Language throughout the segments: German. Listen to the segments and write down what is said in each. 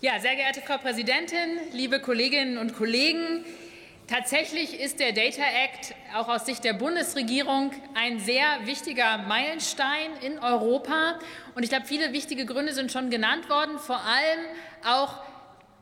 Ja, sehr geehrte Frau Präsidentin, liebe Kolleginnen und Kollegen! Tatsächlich ist der Data Act auch aus Sicht der Bundesregierung ein sehr wichtiger Meilenstein in Europa. Und ich glaube, viele wichtige Gründe sind schon genannt worden, vor allem auch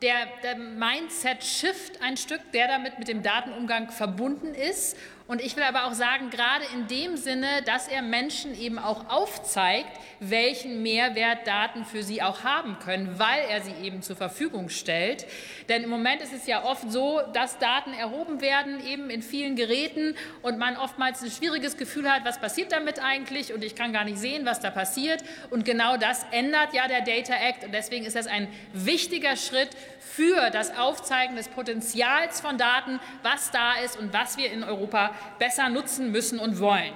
der, der Mindset-Shift ein Stück, der damit mit dem Datenumgang verbunden ist. Und ich will aber auch sagen, gerade in dem Sinne, dass er Menschen eben auch aufzeigt, welchen Mehrwert Daten für sie auch haben können, weil er sie eben zur Verfügung stellt. Denn im Moment ist es ja oft so, dass Daten erhoben werden, eben in vielen Geräten und man oftmals ein schwieriges Gefühl hat, was passiert damit eigentlich und ich kann gar nicht sehen, was da passiert. Und genau das ändert ja der Data Act und deswegen ist das ein wichtiger Schritt für das Aufzeigen des Potenzials von Daten, was da ist und was wir in Europa besser nutzen müssen und wollen.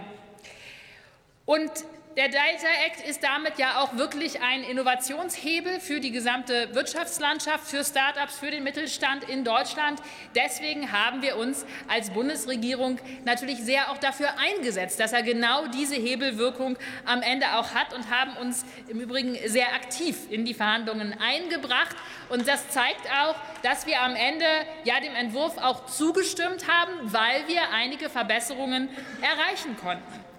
Und der Data Act ist damit ja auch wirklich ein Innovationshebel für die gesamte Wirtschaftslandschaft, für Start-ups, für den Mittelstand in Deutschland. Deswegen haben wir uns als Bundesregierung natürlich sehr auch dafür eingesetzt, dass er genau diese Hebelwirkung am Ende auch hat und haben uns im Übrigen sehr aktiv in die Verhandlungen eingebracht. Und das zeigt auch, dass wir am Ende ja dem Entwurf auch zugestimmt haben, weil wir einige Verbesserungen erreichen konnten.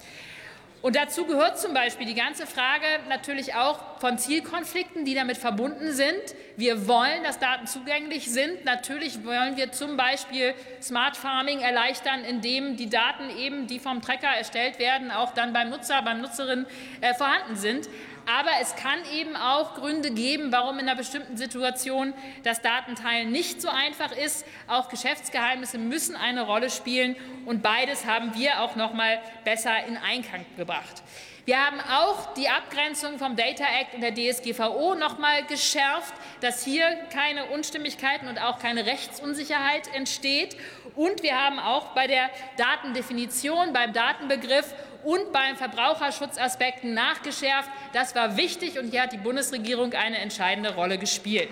Und dazu gehört zum Beispiel die ganze Frage natürlich auch von Zielkonflikten, die damit verbunden sind. Wir wollen, dass Daten zugänglich sind. Natürlich wollen wir zum Beispiel Smart Farming erleichtern, indem die Daten eben, die vom Trecker erstellt werden, auch dann beim Nutzer, beim Nutzerin äh, vorhanden sind. Aber es kann eben auch Gründe geben, warum in einer bestimmten Situation das Datenteilen nicht so einfach ist. Auch Geschäftsgeheimnisse müssen eine Rolle spielen. Und beides haben wir auch noch mal besser in Einklang gebracht. Wir haben auch die Abgrenzung vom Data Act und der DSGVO noch mal geschärft, dass hier keine Unstimmigkeiten und auch keine Rechtsunsicherheit entsteht. Und wir haben auch bei der Datendefinition, beim Datenbegriff und beim Verbraucherschutzaspekten nachgeschärft. Das war wichtig, und hier hat die Bundesregierung eine entscheidende Rolle gespielt.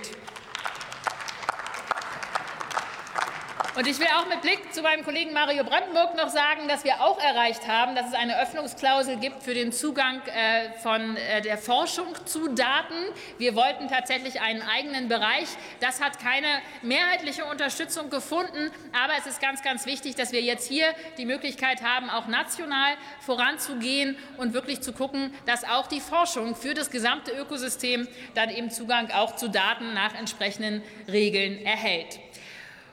Und ich will auch mit Blick zu meinem Kollegen Mario Brandenburg noch sagen, dass wir auch erreicht haben, dass es eine Öffnungsklausel gibt für den Zugang äh, von äh, der Forschung zu Daten. Wir wollten tatsächlich einen eigenen Bereich. Das hat keine mehrheitliche Unterstützung gefunden. Aber es ist ganz, ganz wichtig, dass wir jetzt hier die Möglichkeit haben, auch national voranzugehen und wirklich zu gucken, dass auch die Forschung für das gesamte Ökosystem dann eben Zugang auch zu Daten nach entsprechenden Regeln erhält.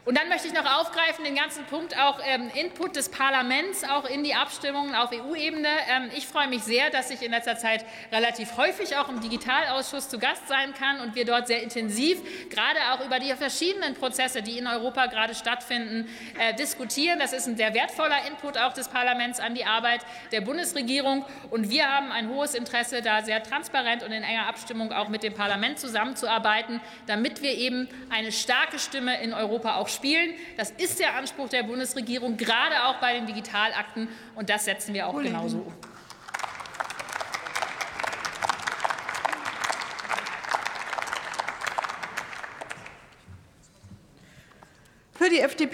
Und dann möchte ich noch aufgreifen den ganzen Punkt auch ähm, Input des Parlaments auch in die Abstimmungen auf EU-Ebene. Ähm, ich freue mich sehr, dass ich in letzter Zeit relativ häufig auch im Digitalausschuss zu Gast sein kann und wir dort sehr intensiv gerade auch über die verschiedenen Prozesse, die in Europa gerade stattfinden, äh, diskutieren. Das ist ein sehr wertvoller Input auch des Parlaments an die Arbeit der Bundesregierung und wir haben ein hohes Interesse, da sehr transparent und in enger Abstimmung auch mit dem Parlament zusammenzuarbeiten, damit wir eben eine starke Stimme in Europa auch spielen. Das ist der Anspruch der Bundesregierung, gerade auch bei den Digitalakten, und das setzen wir auch Kollegen. genauso um. Für die FDP